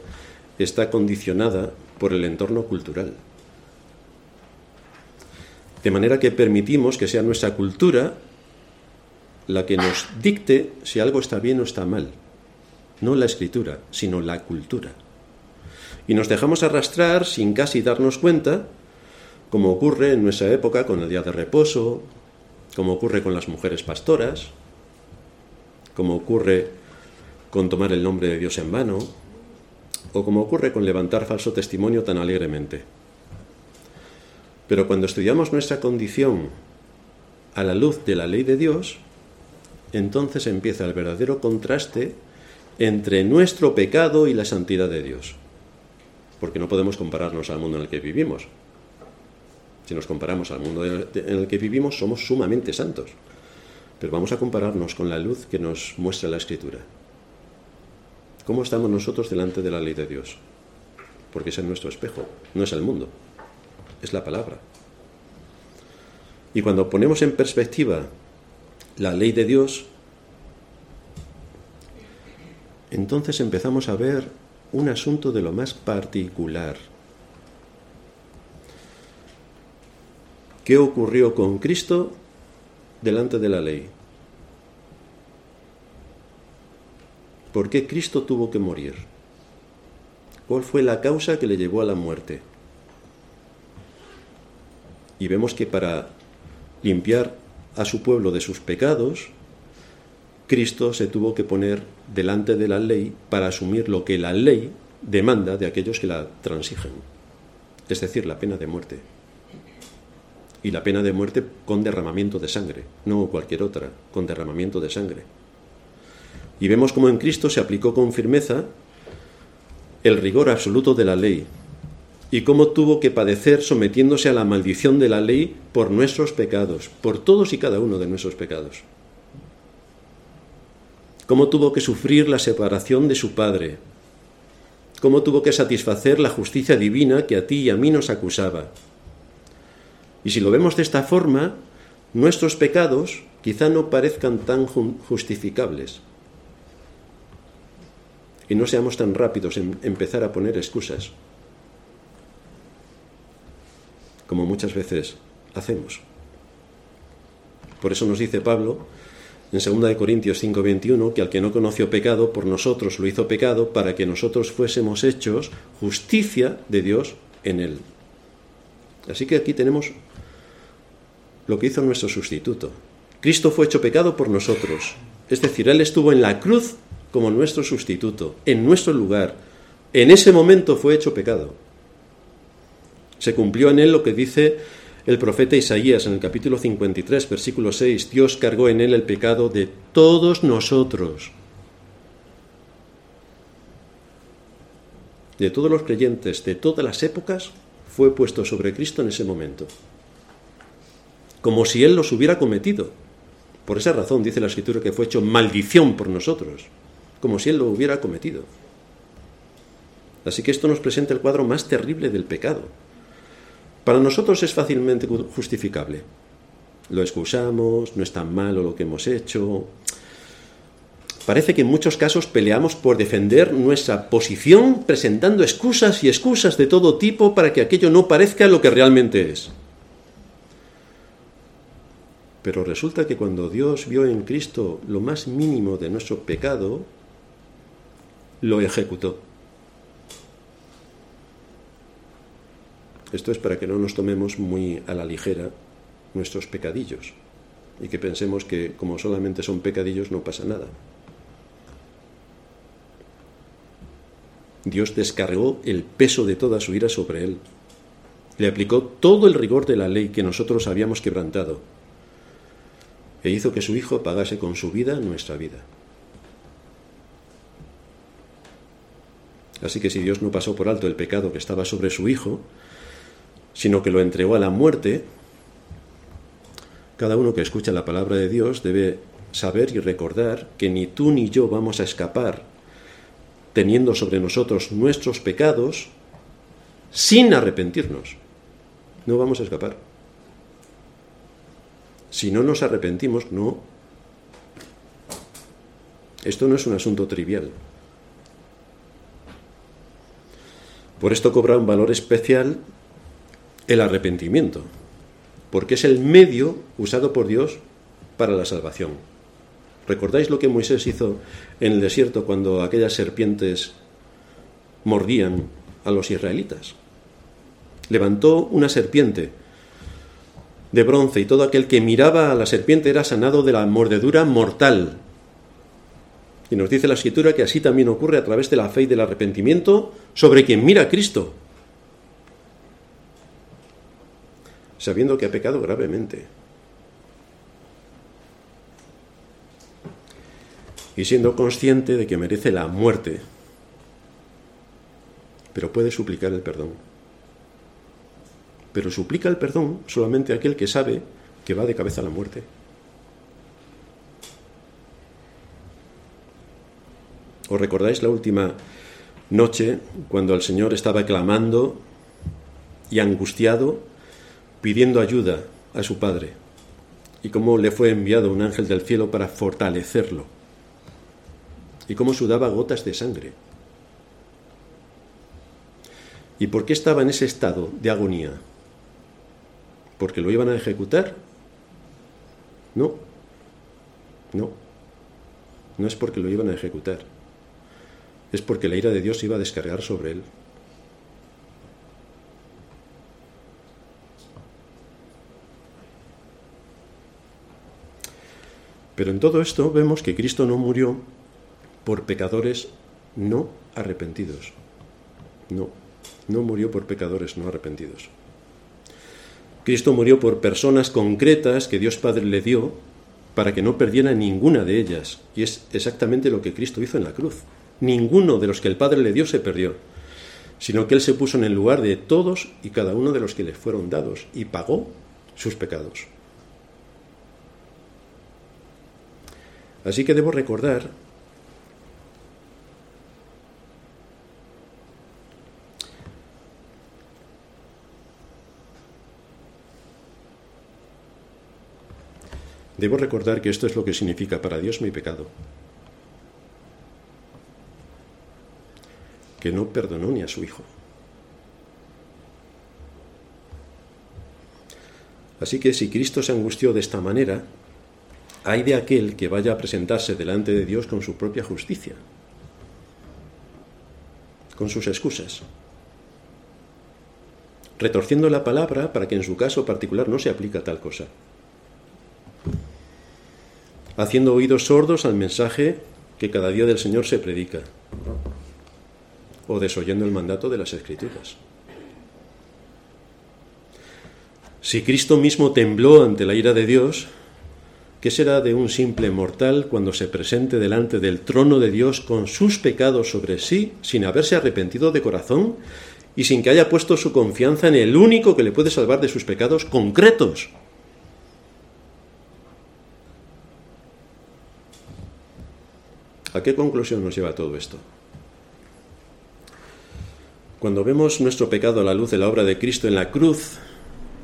está condicionada por el entorno cultural. De manera que permitimos que sea nuestra cultura la que nos dicte si algo está bien o está mal. No la escritura, sino la cultura. Y nos dejamos arrastrar sin casi darnos cuenta como ocurre en nuestra época con el día de reposo, como ocurre con las mujeres pastoras, como ocurre con tomar el nombre de Dios en vano, o como ocurre con levantar falso testimonio tan alegremente. Pero cuando estudiamos nuestra condición a la luz de la ley de Dios, entonces empieza el verdadero contraste entre nuestro pecado y la santidad de Dios. Porque no podemos compararnos al mundo en el que vivimos. Si nos comparamos al mundo en el que vivimos, somos sumamente santos. Pero vamos a compararnos con la luz que nos muestra la Escritura. ¿Cómo estamos nosotros delante de la ley de Dios? Porque es nuestro espejo, no es el mundo, es la palabra. Y cuando ponemos en perspectiva la ley de Dios, entonces empezamos a ver un asunto de lo más particular. ¿Qué ocurrió con Cristo delante de la ley? ¿Por qué Cristo tuvo que morir? ¿Cuál fue la causa que le llevó a la muerte? Y vemos que para limpiar a su pueblo de sus pecados, Cristo se tuvo que poner delante de la ley para asumir lo que la ley demanda de aquellos que la transigen, es decir, la pena de muerte. Y la pena de muerte con derramamiento de sangre, no cualquier otra, con derramamiento de sangre. Y vemos cómo en Cristo se aplicó con firmeza el rigor absoluto de la ley, y cómo tuvo que padecer sometiéndose a la maldición de la ley por nuestros pecados, por todos y cada uno de nuestros pecados. Cómo tuvo que sufrir la separación de su Padre, cómo tuvo que satisfacer la justicia divina que a ti y a mí nos acusaba. Y si lo vemos de esta forma, nuestros pecados quizá no parezcan tan justificables, y no seamos tan rápidos en empezar a poner excusas, como muchas veces hacemos. Por eso nos dice Pablo en 2 Corintios 5:21 que al que no conoció pecado, por nosotros lo hizo pecado para que nosotros fuésemos hechos justicia de Dios en él. Así que aquí tenemos lo que hizo nuestro sustituto. Cristo fue hecho pecado por nosotros. Es decir, Él estuvo en la cruz como nuestro sustituto, en nuestro lugar. En ese momento fue hecho pecado. Se cumplió en él lo que dice el profeta Isaías en el capítulo 53, versículo 6. Dios cargó en él el pecado de todos nosotros. De todos los creyentes, de todas las épocas, fue puesto sobre Cristo en ese momento. Como si Él los hubiera cometido. Por esa razón dice la Escritura que fue hecho maldición por nosotros como si él lo hubiera cometido. Así que esto nos presenta el cuadro más terrible del pecado. Para nosotros es fácilmente justificable. Lo excusamos, no es tan malo lo que hemos hecho. Parece que en muchos casos peleamos por defender nuestra posición presentando excusas y excusas de todo tipo para que aquello no parezca lo que realmente es. Pero resulta que cuando Dios vio en Cristo lo más mínimo de nuestro pecado, lo ejecutó. Esto es para que no nos tomemos muy a la ligera nuestros pecadillos y que pensemos que como solamente son pecadillos no pasa nada. Dios descargó el peso de toda su ira sobre él. Le aplicó todo el rigor de la ley que nosotros habíamos quebrantado e hizo que su Hijo pagase con su vida nuestra vida. Así que si Dios no pasó por alto el pecado que estaba sobre su Hijo, sino que lo entregó a la muerte, cada uno que escucha la palabra de Dios debe saber y recordar que ni tú ni yo vamos a escapar teniendo sobre nosotros nuestros pecados sin arrepentirnos. No vamos a escapar. Si no nos arrepentimos, no. Esto no es un asunto trivial. Por esto cobra un valor especial el arrepentimiento, porque es el medio usado por Dios para la salvación. ¿Recordáis lo que Moisés hizo en el desierto cuando aquellas serpientes mordían a los israelitas? Levantó una serpiente de bronce y todo aquel que miraba a la serpiente era sanado de la mordedura mortal y nos dice la escritura que así también ocurre a través de la fe y del arrepentimiento sobre quien mira a Cristo. sabiendo que ha pecado gravemente. Y siendo consciente de que merece la muerte, pero puede suplicar el perdón. Pero suplica el perdón solamente aquel que sabe que va de cabeza a la muerte. ¿Os recordáis la última noche cuando el Señor estaba clamando y angustiado, pidiendo ayuda a su Padre? Y cómo le fue enviado un ángel del cielo para fortalecerlo. Y cómo sudaba gotas de sangre. ¿Y por qué estaba en ese estado de agonía? ¿Porque lo iban a ejecutar? No. No. No es porque lo iban a ejecutar es porque la ira de Dios iba a descargar sobre él. Pero en todo esto vemos que Cristo no murió por pecadores no arrepentidos. No, no murió por pecadores no arrepentidos. Cristo murió por personas concretas que Dios Padre le dio para que no perdiera ninguna de ellas. Y es exactamente lo que Cristo hizo en la cruz ninguno de los que el Padre le dio se perdió, sino que Él se puso en el lugar de todos y cada uno de los que le fueron dados y pagó sus pecados. Así que debo recordar Debo recordar que esto es lo que significa para Dios mi pecado. que no perdonó ni a su hijo. Así que si Cristo se angustió de esta manera, hay de aquel que vaya a presentarse delante de Dios con su propia justicia, con sus excusas, retorciendo la palabra para que en su caso particular no se aplica tal cosa, haciendo oídos sordos al mensaje que cada día del Señor se predica, o desoyendo el mandato de las Escrituras. Si Cristo mismo tembló ante la ira de Dios, ¿qué será de un simple mortal cuando se presente delante del trono de Dios con sus pecados sobre sí, sin haberse arrepentido de corazón y sin que haya puesto su confianza en el único que le puede salvar de sus pecados concretos? ¿A qué conclusión nos lleva todo esto? Cuando vemos nuestro pecado a la luz de la obra de Cristo en la cruz,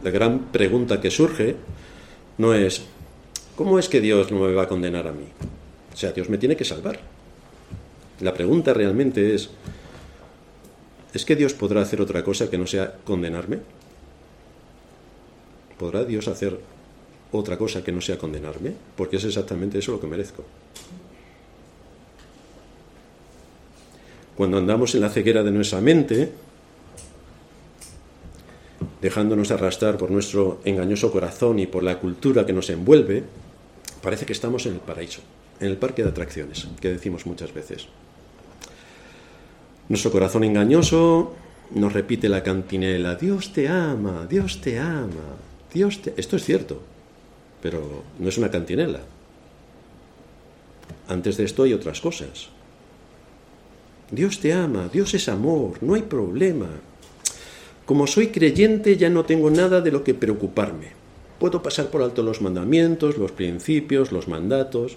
la gran pregunta que surge no es, ¿cómo es que Dios no me va a condenar a mí? O sea, Dios me tiene que salvar. La pregunta realmente es, ¿es que Dios podrá hacer otra cosa que no sea condenarme? ¿Podrá Dios hacer otra cosa que no sea condenarme? Porque es exactamente eso lo que merezco. Cuando andamos en la ceguera de nuestra mente, dejándonos arrastrar por nuestro engañoso corazón y por la cultura que nos envuelve, parece que estamos en el paraíso, en el parque de atracciones, que decimos muchas veces. Nuestro corazón engañoso nos repite la cantinela, Dios te ama, Dios te ama, Dios te... Esto es cierto, pero no es una cantinela. Antes de esto hay otras cosas. Dios te ama, Dios es amor, no hay problema. Como soy creyente ya no tengo nada de lo que preocuparme. Puedo pasar por alto los mandamientos, los principios, los mandatos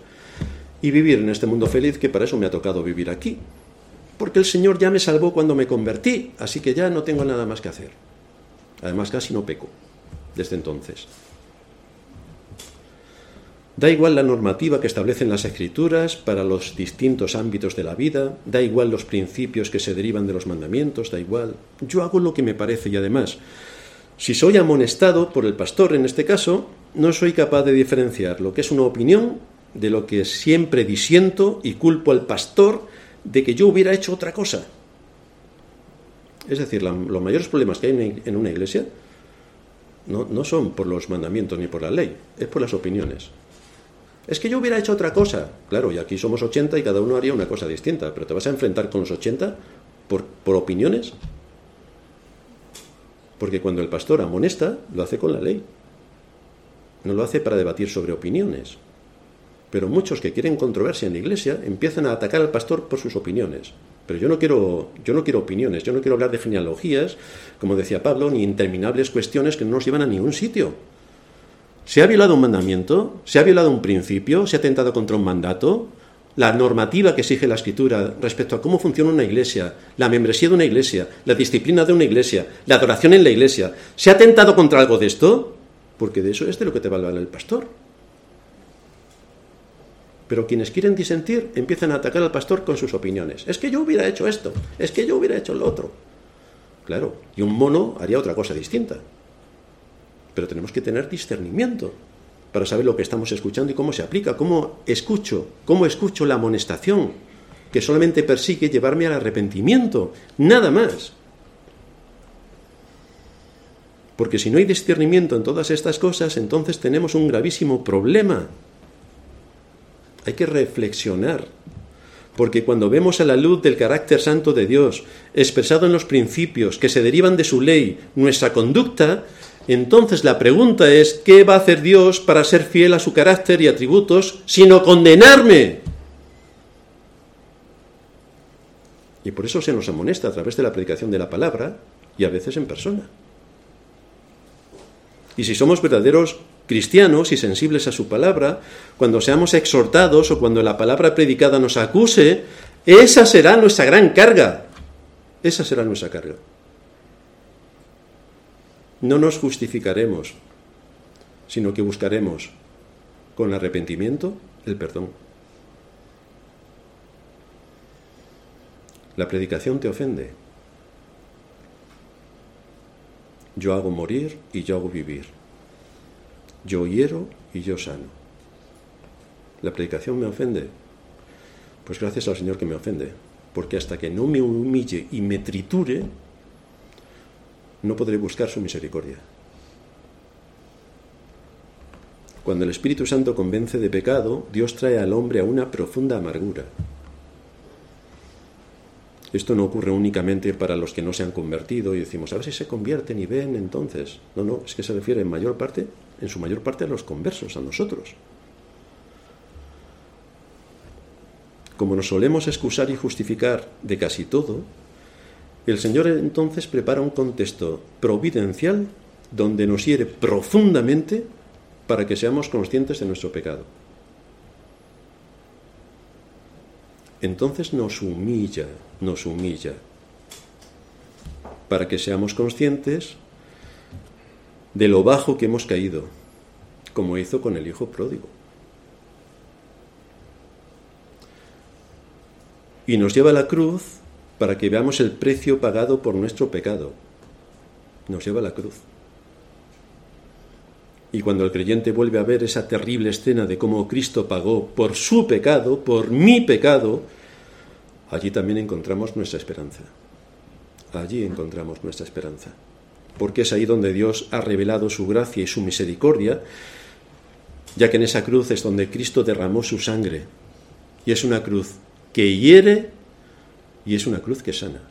y vivir en este mundo feliz que para eso me ha tocado vivir aquí. Porque el Señor ya me salvó cuando me convertí, así que ya no tengo nada más que hacer. Además casi no peco desde entonces. Da igual la normativa que establecen las escrituras para los distintos ámbitos de la vida, da igual los principios que se derivan de los mandamientos, da igual. Yo hago lo que me parece y además, si soy amonestado por el pastor en este caso, no soy capaz de diferenciar lo que es una opinión de lo que siempre disiento y culpo al pastor de que yo hubiera hecho otra cosa. Es decir, los mayores problemas que hay en una iglesia no, no son por los mandamientos ni por la ley, es por las opiniones. Es que yo hubiera hecho otra cosa. Claro, y aquí somos 80 y cada uno haría una cosa distinta, pero te vas a enfrentar con los 80 por, por opiniones. Porque cuando el pastor amonesta, lo hace con la ley. No lo hace para debatir sobre opiniones. Pero muchos que quieren controversia en la iglesia empiezan a atacar al pastor por sus opiniones. Pero yo no quiero, yo no quiero opiniones, yo no quiero hablar de genealogías, como decía Pablo, ni interminables cuestiones que no nos llevan a ningún sitio. ¿Se ha violado un mandamiento? ¿Se ha violado un principio? ¿Se ha atentado contra un mandato? La normativa que exige la escritura respecto a cómo funciona una iglesia, la membresía de una iglesia, la disciplina de una iglesia, la adoración en la iglesia, ¿se ha atentado contra algo de esto? Porque de eso es de lo que te va a hablar el pastor. Pero quienes quieren disentir empiezan a atacar al pastor con sus opiniones. Es que yo hubiera hecho esto, es que yo hubiera hecho lo otro. Claro, y un mono haría otra cosa distinta. Pero tenemos que tener discernimiento para saber lo que estamos escuchando y cómo se aplica, cómo escucho, cómo escucho la amonestación, que solamente persigue llevarme al arrepentimiento, nada más. Porque si no hay discernimiento en todas estas cosas, entonces tenemos un gravísimo problema. Hay que reflexionar. Porque cuando vemos a la luz del carácter santo de Dios, expresado en los principios que se derivan de su ley, nuestra conducta, entonces la pregunta es, ¿qué va a hacer Dios para ser fiel a su carácter y atributos, sino condenarme? Y por eso se nos amonesta a través de la predicación de la palabra y a veces en persona. Y si somos verdaderos cristianos y sensibles a su palabra, cuando seamos exhortados o cuando la palabra predicada nos acuse, esa será nuestra gran carga. Esa será nuestra carga no nos justificaremos, sino que buscaremos con arrepentimiento el perdón. La predicación te ofende. Yo hago morir y yo hago vivir. Yo hiero y yo sano. La predicación me ofende. Pues gracias al Señor que me ofende. Porque hasta que no me humille y me triture, no podré buscar su misericordia. Cuando el Espíritu Santo convence de pecado, Dios trae al hombre a una profunda amargura. Esto no ocurre únicamente para los que no se han convertido y decimos, a ver si se convierten y ven entonces. No, no, es que se refiere en mayor parte, en su mayor parte a los conversos, a nosotros. Como nos solemos excusar y justificar de casi todo, el Señor entonces prepara un contexto providencial donde nos hiere profundamente para que seamos conscientes de nuestro pecado. Entonces nos humilla, nos humilla, para que seamos conscientes de lo bajo que hemos caído, como hizo con el Hijo pródigo. Y nos lleva a la cruz para que veamos el precio pagado por nuestro pecado. Nos lleva a la cruz. Y cuando el creyente vuelve a ver esa terrible escena de cómo Cristo pagó por su pecado, por mi pecado, allí también encontramos nuestra esperanza. Allí encontramos nuestra esperanza. Porque es ahí donde Dios ha revelado su gracia y su misericordia, ya que en esa cruz es donde Cristo derramó su sangre. Y es una cruz que hiere y es una cruz que sana.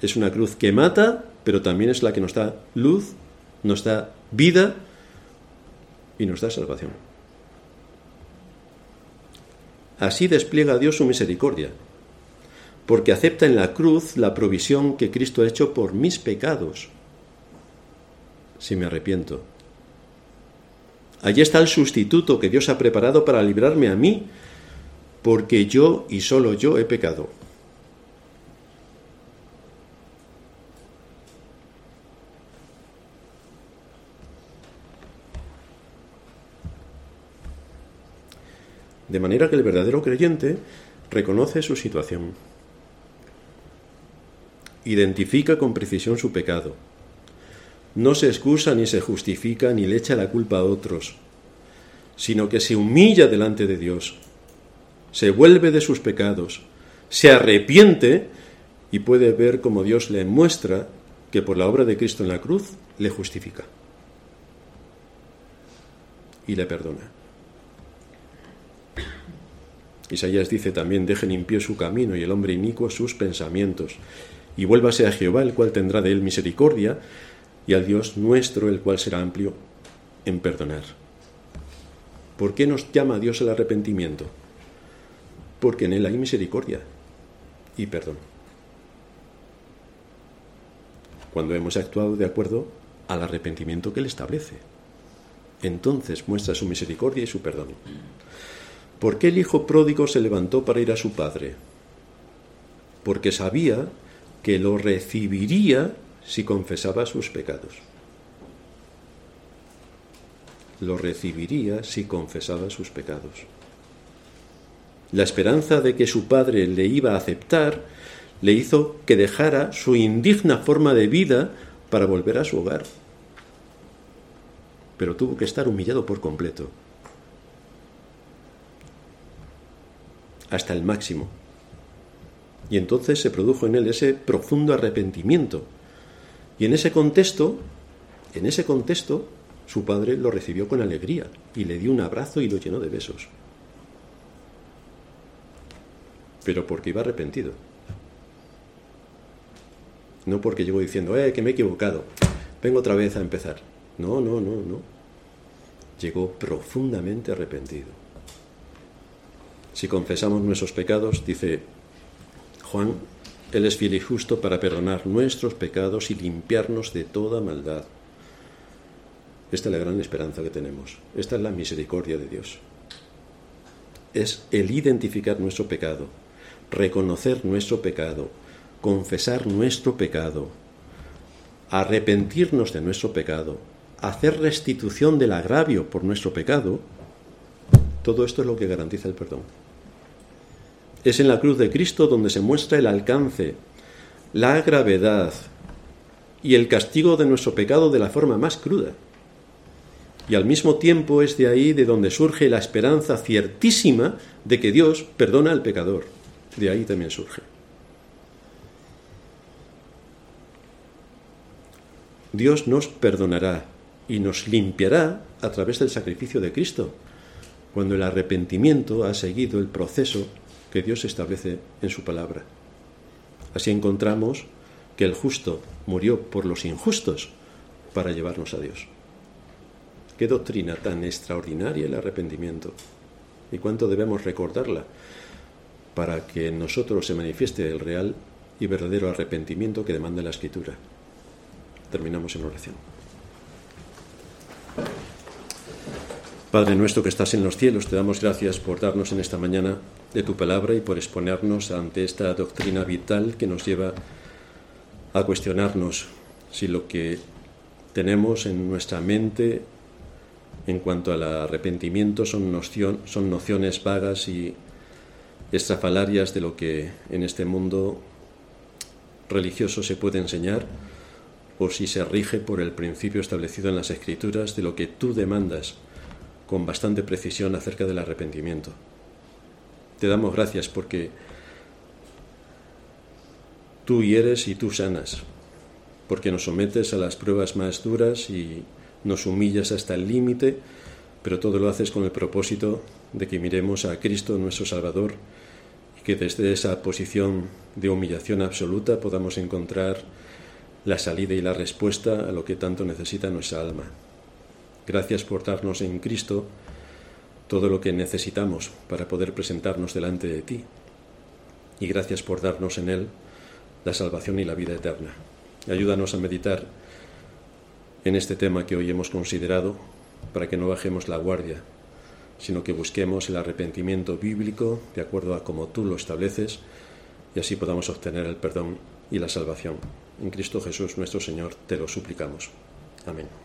Es una cruz que mata, pero también es la que nos da luz, nos da vida y nos da salvación. Así despliega Dios su misericordia, porque acepta en la cruz la provisión que Cristo ha hecho por mis pecados, si me arrepiento. Allí está el sustituto que Dios ha preparado para librarme a mí porque yo y solo yo he pecado. De manera que el verdadero creyente reconoce su situación, identifica con precisión su pecado, no se excusa ni se justifica ni le echa la culpa a otros, sino que se humilla delante de Dios se vuelve de sus pecados, se arrepiente y puede ver cómo Dios le muestra que por la obra de Cristo en la cruz le justifica y le perdona. Isaías dice también, deje limpio su camino y el hombre inicuo sus pensamientos. y vuélvase a Jehová, el cual tendrá de él misericordia, y al Dios nuestro, el cual será amplio en perdonar. ¿Por qué nos llama Dios el arrepentimiento? Porque en él hay misericordia y perdón. Cuando hemos actuado de acuerdo al arrepentimiento que él establece. Entonces muestra su misericordia y su perdón. ¿Por qué el hijo pródigo se levantó para ir a su padre? Porque sabía que lo recibiría si confesaba sus pecados. Lo recibiría si confesaba sus pecados. La esperanza de que su padre le iba a aceptar le hizo que dejara su indigna forma de vida para volver a su hogar. Pero tuvo que estar humillado por completo. Hasta el máximo. Y entonces se produjo en él ese profundo arrepentimiento. Y en ese contexto, en ese contexto, su padre lo recibió con alegría y le dio un abrazo y lo llenó de besos. Pero porque iba arrepentido. No porque llegó diciendo, eh, que me he equivocado, vengo otra vez a empezar. No, no, no, no. Llegó profundamente arrepentido. Si confesamos nuestros pecados, dice Juan, Él es fiel y justo para perdonar nuestros pecados y limpiarnos de toda maldad. Esta es la gran esperanza que tenemos. Esta es la misericordia de Dios. Es el identificar nuestro pecado, reconocer nuestro pecado, confesar nuestro pecado, arrepentirnos de nuestro pecado, hacer restitución del agravio por nuestro pecado, todo esto es lo que garantiza el perdón. Es en la cruz de Cristo donde se muestra el alcance, la gravedad y el castigo de nuestro pecado de la forma más cruda. Y al mismo tiempo es de ahí de donde surge la esperanza ciertísima de que Dios perdona al pecador. De ahí también surge. Dios nos perdonará y nos limpiará a través del sacrificio de Cristo, cuando el arrepentimiento ha seguido el proceso que Dios establece en su palabra. Así encontramos que el justo murió por los injustos para llevarnos a Dios. Qué doctrina tan extraordinaria el arrepentimiento. Y cuánto debemos recordarla para que en nosotros se manifieste el real y verdadero arrepentimiento que demanda la Escritura. Terminamos en oración. Padre nuestro que estás en los cielos, te damos gracias por darnos en esta mañana de tu palabra y por exponernos ante esta doctrina vital que nos lleva a cuestionarnos si lo que tenemos en nuestra mente en cuanto al arrepentimiento son, son nociones vagas y estrafalarias de lo que en este mundo religioso se puede enseñar o si se rige por el principio establecido en las Escrituras de lo que tú demandas con bastante precisión acerca del arrepentimiento. Te damos gracias porque tú hieres y tú sanas, porque nos sometes a las pruebas más duras y nos humillas hasta el límite, pero todo lo haces con el propósito de que miremos a Cristo nuestro Salvador que desde esa posición de humillación absoluta podamos encontrar la salida y la respuesta a lo que tanto necesita nuestra alma. Gracias por darnos en Cristo todo lo que necesitamos para poder presentarnos delante de ti. Y gracias por darnos en Él la salvación y la vida eterna. Ayúdanos a meditar en este tema que hoy hemos considerado para que no bajemos la guardia, sino que busquemos el arrepentimiento bíblico de acuerdo a como tú lo estableces y así podamos obtener el perdón y la salvación. En Cristo Jesús nuestro Señor te lo suplicamos. Amén.